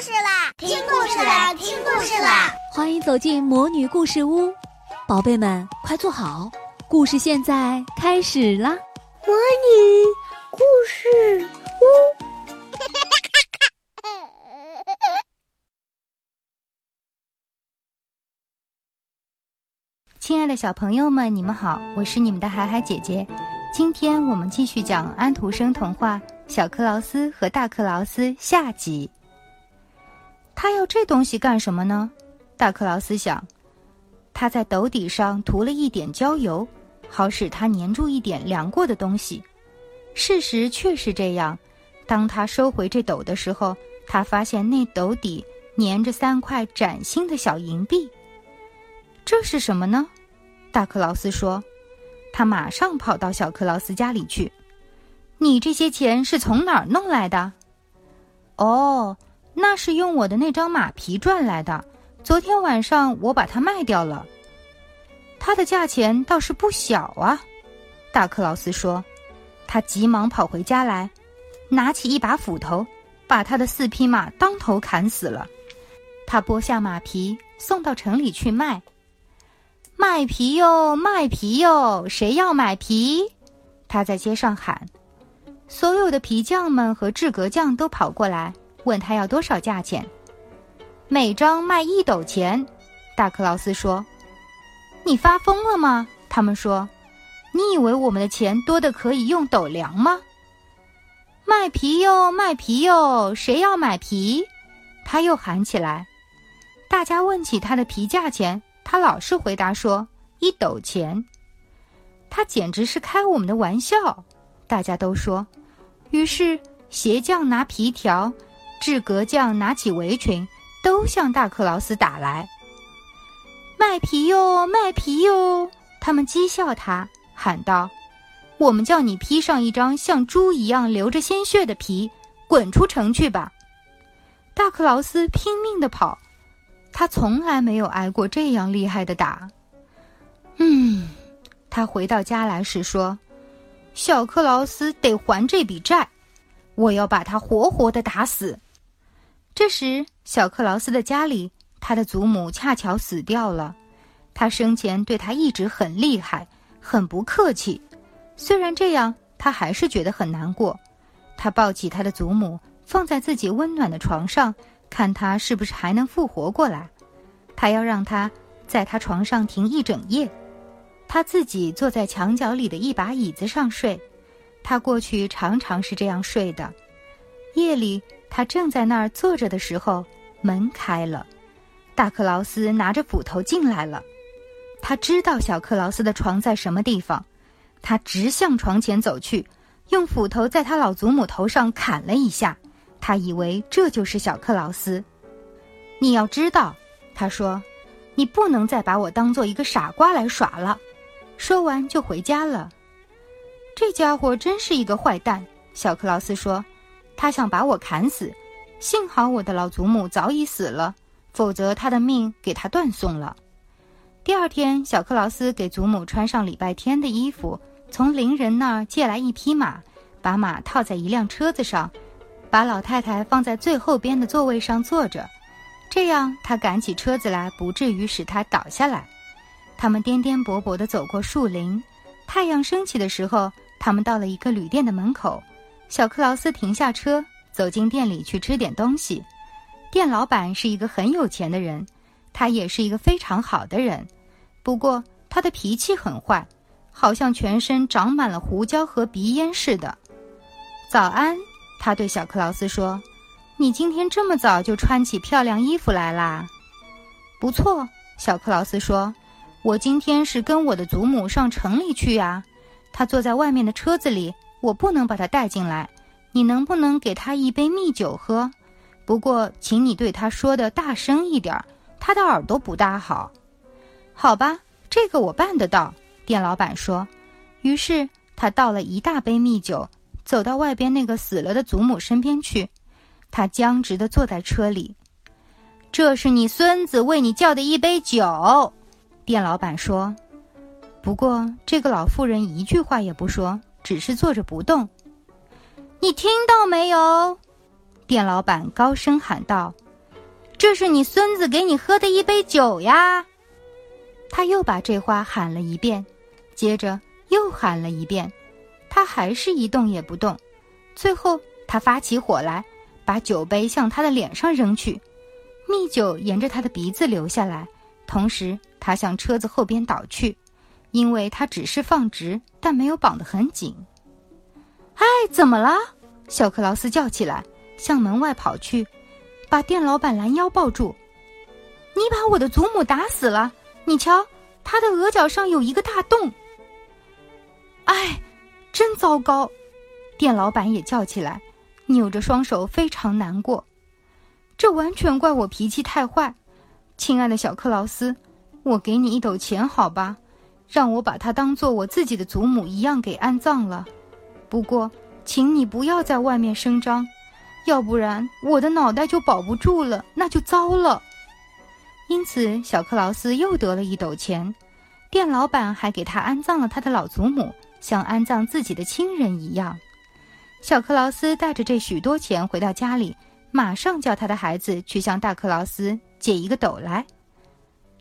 事啦！听故事啦！听故事啦！欢迎走进魔女故事屋，宝贝们快坐好，故事现在开始啦！魔女故事屋，亲爱的小朋友们，你们好，我是你们的海海姐姐。今天我们继续讲安徒生童话《小克劳斯和大克劳斯》下集。他要这东西干什么呢？大克劳斯想。他在斗底上涂了一点焦油，好使它粘住一点凉过的东西。事实确实这样。当他收回这斗的时候，他发现那斗底粘着三块崭新的小银币。这是什么呢？大克劳斯说。他马上跑到小克劳斯家里去。你这些钱是从哪儿弄来的？哦，那是用我的那张马皮赚来的。昨天晚上我把它卖掉了。它的价钱倒是不小啊。大克劳斯说。他急忙跑回家来，拿起一把斧头，把他的四匹马当头砍死了。他剥下马皮，送到城里去卖。卖皮哟，卖皮哟！谁要买皮？他在街上喊。所有的皮匠们和制革匠都跑过来，问他要多少价钱。每张卖一斗钱。大克劳斯说：“你发疯了吗？”他们说：“你以为我们的钱多的可以用斗量吗？”卖皮哟，卖皮哟！谁要买皮？他又喊起来。大家问起他的皮价钱。他老是回答说：“一斗钱。”他简直是开我们的玩笑，大家都说。于是鞋匠拿皮条，制革匠拿起围裙，都向大克劳斯打来。卖皮哟，卖皮哟！他们讥笑他，喊道：“我们叫你披上一张像猪一样流着鲜血的皮，滚出城去吧！”大克劳斯拼命地跑。他从来没有挨过这样厉害的打。嗯，他回到家来时说：“小克劳斯得还这笔债，我要把他活活的打死。”这时，小克劳斯的家里，他的祖母恰巧死掉了。他生前对他一直很厉害，很不客气。虽然这样，他还是觉得很难过。他抱起他的祖母，放在自己温暖的床上。看他是不是还能复活过来，他要让他在他床上停一整夜，他自己坐在墙角里的一把椅子上睡。他过去常常是这样睡的。夜里，他正在那儿坐着的时候，门开了，大克劳斯拿着斧头进来了。他知道小克劳斯的床在什么地方，他直向床前走去，用斧头在他老祖母头上砍了一下。他以为这就是小克劳斯。你要知道，他说：“你不能再把我当做一个傻瓜来耍了。”说完就回家了。这家伙真是一个坏蛋，小克劳斯说：“他想把我砍死。幸好我的老祖母早已死了，否则他的命给他断送了。”第二天，小克劳斯给祖母穿上礼拜天的衣服，从邻人那儿借来一匹马，把马套在一辆车子上。把老太太放在最后边的座位上坐着，这样他赶起车子来，不至于使她倒下来。他们颠颠簸簸地走过树林，太阳升起的时候，他们到了一个旅店的门口。小克劳斯停下车，走进店里去吃点东西。店老板是一个很有钱的人，他也是一个非常好的人，不过他的脾气很坏，好像全身长满了胡椒和鼻烟似的。早安。他对小克劳斯说：“你今天这么早就穿起漂亮衣服来啦？”“不错。”小克劳斯说，“我今天是跟我的祖母上城里去呀。她坐在外面的车子里，我不能把他带进来。你能不能给他一杯蜜酒喝？不过，请你对他说的大声一点，他的耳朵不大好。”“好吧，这个我办得到。”店老板说。于是他倒了一大杯蜜酒。走到外边那个死了的祖母身边去，他僵直地坐在车里。这是你孙子为你叫的一杯酒，店老板说。不过这个老妇人一句话也不说，只是坐着不动。你听到没有？店老板高声喊道：“这是你孙子给你喝的一杯酒呀！”他又把这话喊了一遍，接着又喊了一遍，他还是一动也不动。最后，他发起火来，把酒杯向他的脸上扔去，蜜酒沿着他的鼻子流下来，同时他向车子后边倒去，因为他只是放直，但没有绑得很紧。哎，怎么了？小克劳斯叫起来，向门外跑去，把店老板拦腰抱住：“你把我的祖母打死了！你瞧，他的额角上有一个大洞。”哎，真糟糕！店老板也叫起来，扭着双手，非常难过。这完全怪我脾气太坏，亲爱的小克劳斯，我给你一斗钱好吧，让我把她当做我自己的祖母一样给安葬了。不过，请你不要在外面声张，要不然我的脑袋就保不住了，那就糟了。因此，小克劳斯又得了一斗钱，店老板还给他安葬了他的老祖母，像安葬自己的亲人一样。小克劳斯带着这许多钱回到家里，马上叫他的孩子去向大克劳斯借一个斗来。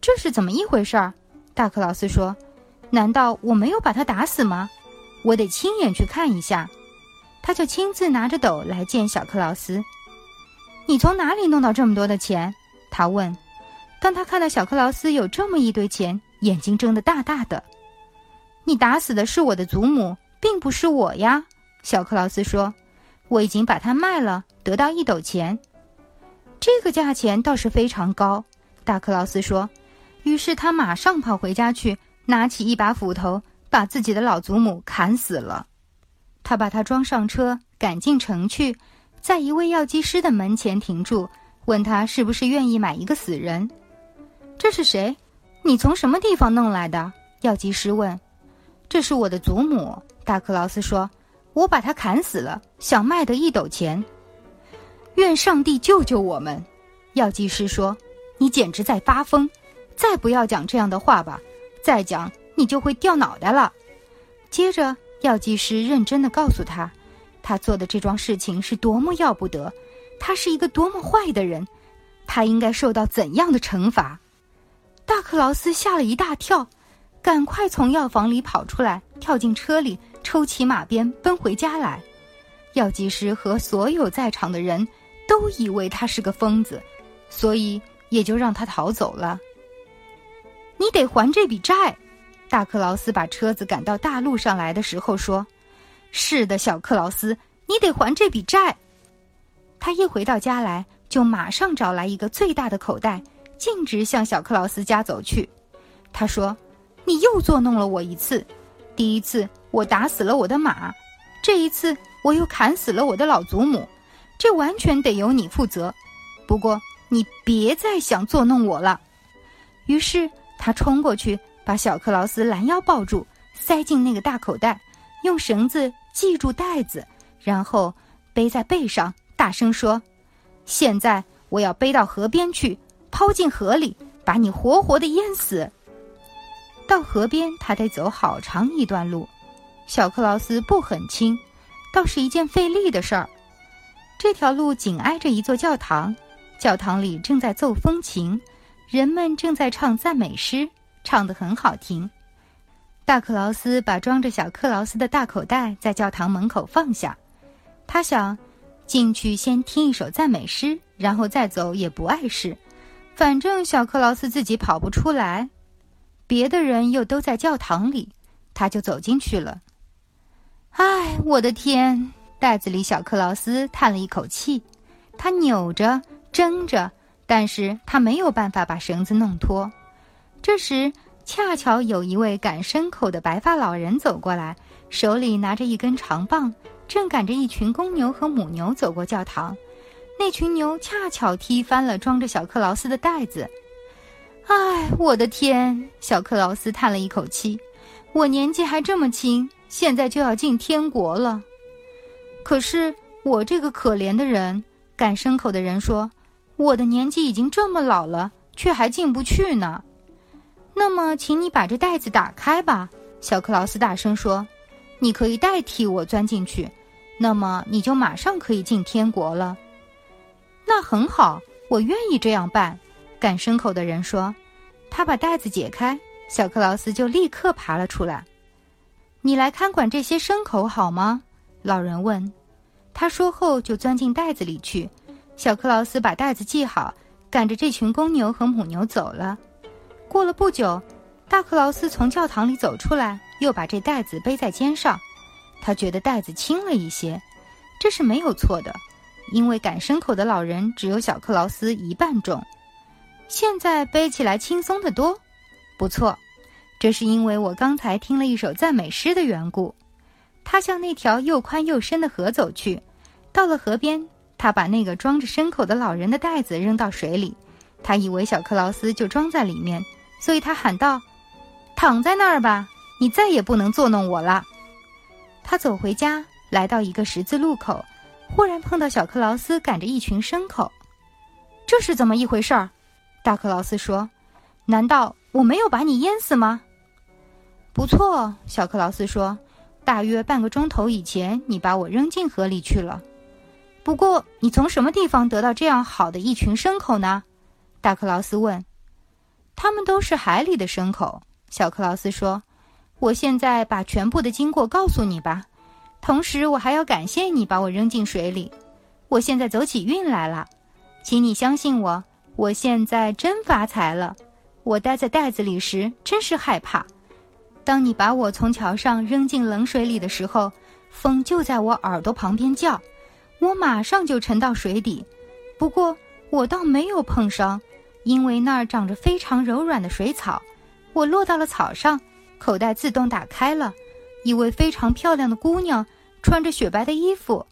这是怎么一回事儿？大克劳斯说：“难道我没有把他打死吗？”我得亲眼去看一下，他就亲自拿着斗来见小克劳斯。你从哪里弄到这么多的钱？他问。当他看到小克劳斯有这么一堆钱，眼睛睁得大大的。你打死的是我的祖母，并不是我呀，小克劳斯说。我已经把它卖了，得到一斗钱。这个价钱倒是非常高，大克劳斯说。于是他马上跑回家去，拿起一把斧头。把自己的老祖母砍死了，他把他装上车，赶进城去，在一位药剂师的门前停住，问他是不是愿意买一个死人。这是谁？你从什么地方弄来的？药剂师问。这是我的祖母，大克劳斯说。我把他砍死了，想卖得一斗钱。愿上帝救救我们！药剂师说。你简直在发疯！再不要讲这样的话吧！再讲。你就会掉脑袋了。接着，药剂师认真的告诉他，他做的这桩事情是多么要不得，他是一个多么坏的人，他应该受到怎样的惩罚。大克劳斯吓了一大跳，赶快从药房里跑出来，跳进车里，抽起马鞭奔回家来。药剂师和所有在场的人都以为他是个疯子，所以也就让他逃走了。你得还这笔债。大克劳斯把车子赶到大路上来的时候说：“是的，小克劳斯，你得还这笔债。”他一回到家来，就马上找来一个最大的口袋，径直向小克劳斯家走去。他说：“你又作弄了我一次。第一次我打死了我的马，这一次我又砍死了我的老祖母，这完全得由你负责。不过你别再想作弄我了。”于是他冲过去。把小克劳斯拦腰抱住，塞进那个大口袋，用绳子系住袋子，然后背在背上，大声说：“现在我要背到河边去，抛进河里，把你活活的淹死。”到河边，他得走好长一段路。小克劳斯不很轻，倒是一件费力的事儿。这条路紧挨着一座教堂，教堂里正在奏风琴，人们正在唱赞美诗。唱得很好听。大克劳斯把装着小克劳斯的大口袋在教堂门口放下，他想进去先听一首赞美诗，然后再走也不碍事。反正小克劳斯自己跑不出来，别的人又都在教堂里，他就走进去了。唉，我的天！袋子里小克劳斯叹了一口气，他扭着挣着，但是他没有办法把绳子弄脱。这时，恰巧有一位赶牲口的白发老人走过来，手里拿着一根长棒，正赶着一群公牛和母牛走过教堂。那群牛恰巧踢翻了装着小克劳斯的袋子。唉，我的天！小克劳斯叹了一口气：“我年纪还这么轻，现在就要进天国了。可是我这个可怜的人，赶牲口的人说，我的年纪已经这么老了，却还进不去呢。”那么，请你把这袋子打开吧，小克劳斯大声说：“你可以代替我钻进去，那么你就马上可以进天国了。”那很好，我愿意这样办。赶牲口的人说：“他把袋子解开，小克劳斯就立刻爬了出来。你来看管这些牲口好吗？”老人问。他说后就钻进袋子里去。小克劳斯把袋子系好，赶着这群公牛和母牛走了。过了不久，大克劳斯从教堂里走出来，又把这袋子背在肩上。他觉得袋子轻了一些，这是没有错的，因为赶牲口的老人只有小克劳斯一半重。现在背起来轻松得多，不错，这是因为我刚才听了一首赞美诗的缘故。他向那条又宽又深的河走去，到了河边，他把那个装着牲口的老人的袋子扔到水里，他以为小克劳斯就装在里面，所以他喊道：“躺在那儿吧，你再也不能作弄我了。”他走回家，来到一个十字路口，忽然碰到小克劳斯赶着一群牲口，这是怎么一回事儿？大克劳斯说：“难道我没有把你淹死吗？”不错，小克劳斯说：“大约半个钟头以前，你把我扔进河里去了。不过，你从什么地方得到这样好的一群牲口呢？”大克劳斯问。“他们都是海里的牲口。”小克劳斯说。“我现在把全部的经过告诉你吧，同时我还要感谢你把我扔进水里。我现在走起运来了，请你相信我。”我现在真发财了。我待在袋子里时真是害怕。当你把我从桥上扔进冷水里的时候，风就在我耳朵旁边叫，我马上就沉到水底。不过我倒没有碰伤，因为那儿长着非常柔软的水草。我落到了草上，口袋自动打开了。一位非常漂亮的姑娘，穿着雪白的衣服，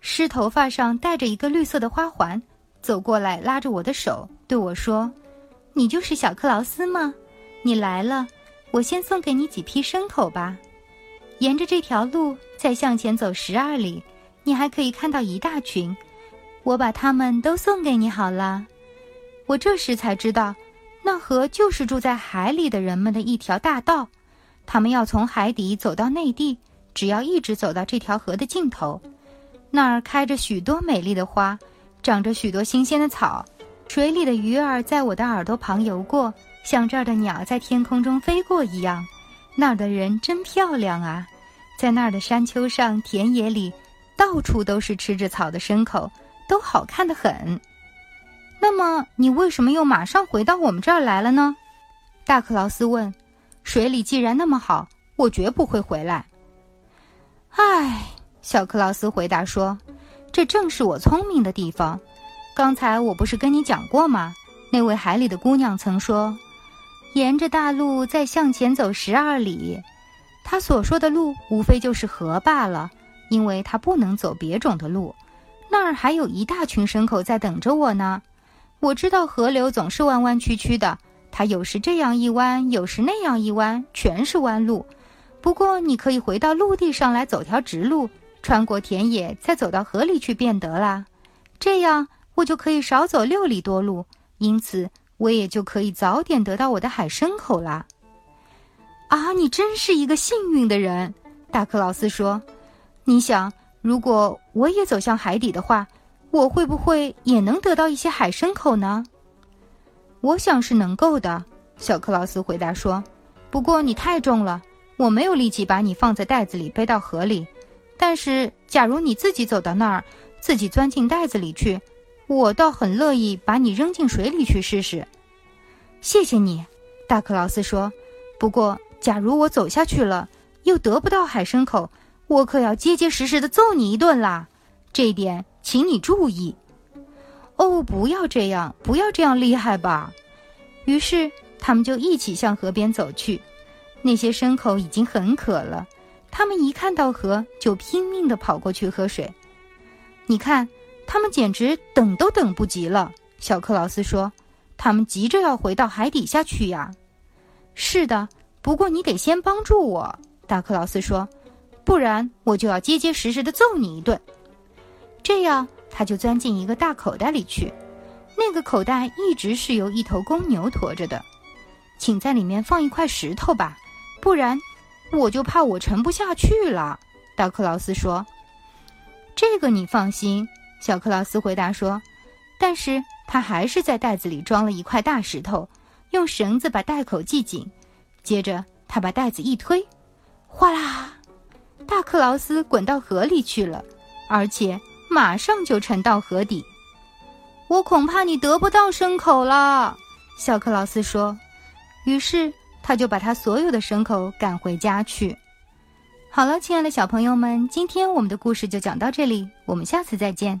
湿头发上戴着一个绿色的花环。走过来，拉着我的手对我说：“你就是小克劳斯吗？你来了，我先送给你几批牲口吧。沿着这条路再向前走十二里，你还可以看到一大群。我把它们都送给你好了。我这时才知道，那河就是住在海里的人们的一条大道。他们要从海底走到内地，只要一直走到这条河的尽头，那儿开着许多美丽的花。”长着许多新鲜的草，水里的鱼儿在我的耳朵旁游过，像这儿的鸟在天空中飞过一样。那儿的人真漂亮啊，在那儿的山丘上、田野里，到处都是吃着草的牲口，都好看的很。那么，你为什么又马上回到我们这儿来了呢？大克劳斯问。水里既然那么好，我绝不会回来。唉，小克劳斯回答说。这正是我聪明的地方。刚才我不是跟你讲过吗？那位海里的姑娘曾说：“沿着大路再向前走十二里。”她所说的路无非就是河罢了，因为她不能走别种的路。那儿还有一大群牲口在等着我呢。我知道河流总是弯弯曲曲的，它有时这样一弯，有时那样一弯，全是弯路。不过你可以回到陆地上来走条直路。穿过田野，再走到河里去便得啦。这样我就可以少走六里多路，因此我也就可以早点得到我的海参口啦。啊，你真是一个幸运的人，大克劳斯说。你想，如果我也走向海底的话，我会不会也能得到一些海参口呢？我想是能够的，小克劳斯回答说。不过你太重了，我没有力气把你放在袋子里背到河里。但是，假如你自己走到那儿，自己钻进袋子里去，我倒很乐意把你扔进水里去试试。谢谢你，大克劳斯说。不过，假如我走下去了，又得不到海参口，我可要结结实实的揍你一顿啦。这点，请你注意。哦，不要这样，不要这样厉害吧。于是，他们就一起向河边走去。那些牲口已经很渴了。他们一看到河，就拼命地跑过去喝水。你看，他们简直等都等不及了。小克劳斯说：“他们急着要回到海底下去呀。”是的，不过你得先帮助我。”大克劳斯说，“不然我就要结结实实的揍你一顿。”这样，他就钻进一个大口袋里去。那个口袋一直是由一头公牛驮着的。请在里面放一块石头吧，不然。我就怕我沉不下去了，大克劳斯说。“这个你放心。”小克劳斯回答说。“但是他还是在袋子里装了一块大石头，用绳子把袋口系紧，接着他把袋子一推，哗啦，大克劳斯滚到河里去了，而且马上就沉到河底。我恐怕你得不到牲口了，小克劳斯说。于是他就把他所有的牲口赶回家去。好了，亲爱的小朋友们，今天我们的故事就讲到这里，我们下次再见。